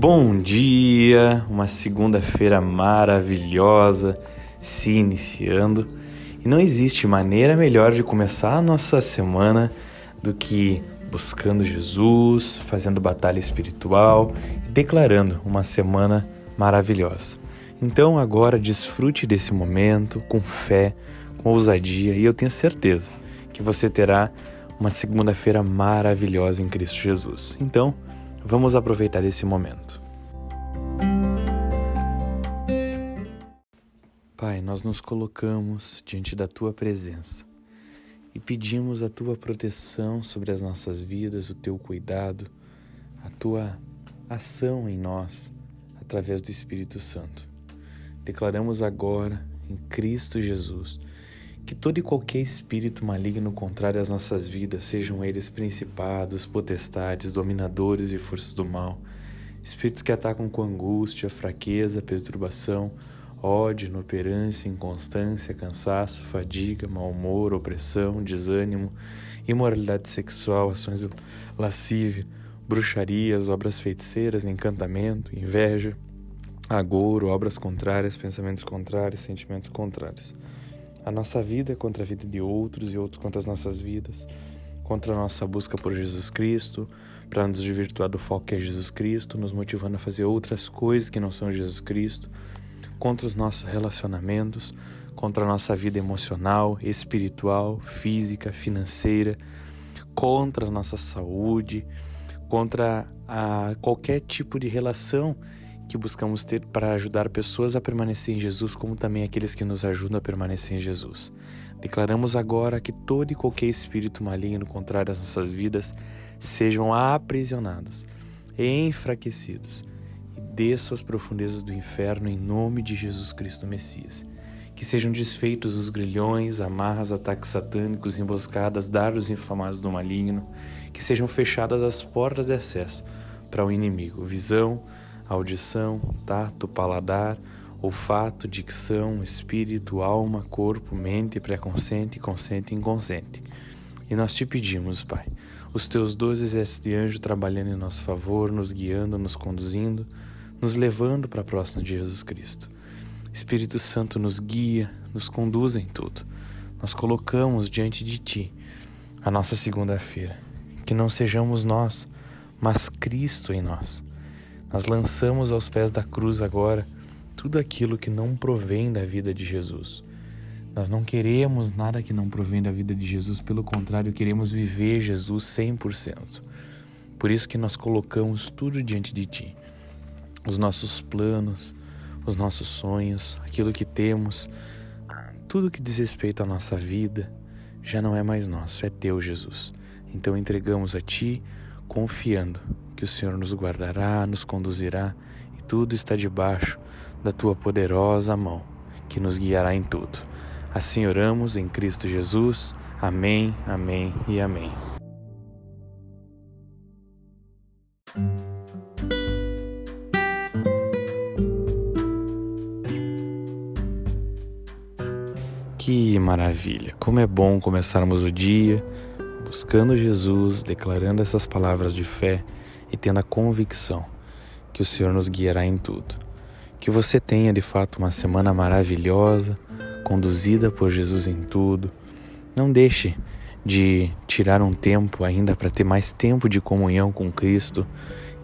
Bom dia, uma segunda-feira maravilhosa se iniciando e não existe maneira melhor de começar a nossa semana do que buscando Jesus, fazendo batalha espiritual e declarando uma semana maravilhosa. Então agora desfrute desse momento com fé, com ousadia e eu tenho certeza que você terá uma segunda-feira maravilhosa em Cristo Jesus. Então, vamos aproveitar esse momento. Pai, nós nos colocamos diante da tua presença e pedimos a tua proteção sobre as nossas vidas, o teu cuidado, a tua ação em nós através do Espírito Santo. Declaramos agora em Cristo Jesus que todo e qualquer espírito maligno contrário às nossas vidas, sejam eles principados, potestades, dominadores e forças do mal, espíritos que atacam com angústia, fraqueza, perturbação, ódio, inoperância, inconstância, cansaço, fadiga, mau humor, opressão, desânimo, imoralidade sexual, ações lascívia, bruxarias, obras feiticeiras, encantamento, inveja, agouro, obras contrárias, pensamentos contrários, sentimentos contrários a nossa vida contra a vida de outros e outros contra as nossas vidas, contra a nossa busca por Jesus Cristo, para nos desvirtuar do foco que é Jesus Cristo, nos motivando a fazer outras coisas que não são Jesus Cristo, contra os nossos relacionamentos, contra a nossa vida emocional, espiritual, física, financeira, contra a nossa saúde, contra a qualquer tipo de relação que buscamos ter para ajudar pessoas a permanecer em Jesus, como também aqueles que nos ajudam a permanecer em Jesus. Declaramos agora que todo e qualquer espírito maligno contrário às nossas vidas sejam aprisionados enfraquecidos e desçam às profundezas do inferno em nome de Jesus Cristo Messias. Que sejam desfeitos os grilhões, amarras, ataques satânicos, emboscadas, dardos inflamados do maligno, que sejam fechadas as portas de acesso para o inimigo, visão, audição, tato, paladar, olfato, dicção, espírito, alma, corpo, mente, pré-consciente, consciente e inconsciente. E nós te pedimos, Pai, os teus doze exércitos de anjo trabalhando em nosso favor, nos guiando, nos conduzindo, nos levando para próximo de Jesus Cristo. Espírito Santo nos guia, nos conduz em tudo. Nós colocamos diante de Ti a nossa segunda-feira. Que não sejamos nós, mas Cristo em nós nós lançamos aos pés da cruz agora tudo aquilo que não provém da vida de Jesus. Nós não queremos nada que não provém da vida de Jesus, pelo contrário, queremos viver Jesus 100%. Por isso que nós colocamos tudo diante de Ti. Os nossos planos, os nossos sonhos, aquilo que temos, tudo que diz respeito à nossa vida, já não é mais nosso, é Teu, Jesus. Então entregamos a Ti, confiando que o Senhor nos guardará, nos conduzirá e tudo está debaixo da tua poderosa mão, que nos guiará em tudo. Assim oramos em Cristo Jesus. Amém, amém e amém. Que maravilha! Como é bom começarmos o dia buscando Jesus, declarando essas palavras de fé e tendo a convicção que o Senhor nos guiará em tudo. Que você tenha de fato uma semana maravilhosa, conduzida por Jesus em tudo. Não deixe de tirar um tempo ainda para ter mais tempo de comunhão com Cristo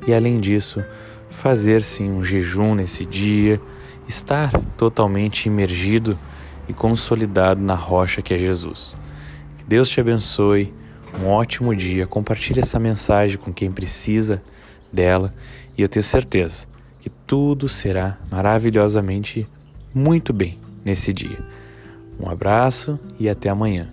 e, além disso, fazer sim um jejum nesse dia, estar totalmente imergido e consolidado na rocha que é Jesus. Que Deus te abençoe um ótimo dia. Compartilhe essa mensagem com quem precisa dela e eu tenho certeza que tudo será maravilhosamente muito bem nesse dia. Um abraço e até amanhã.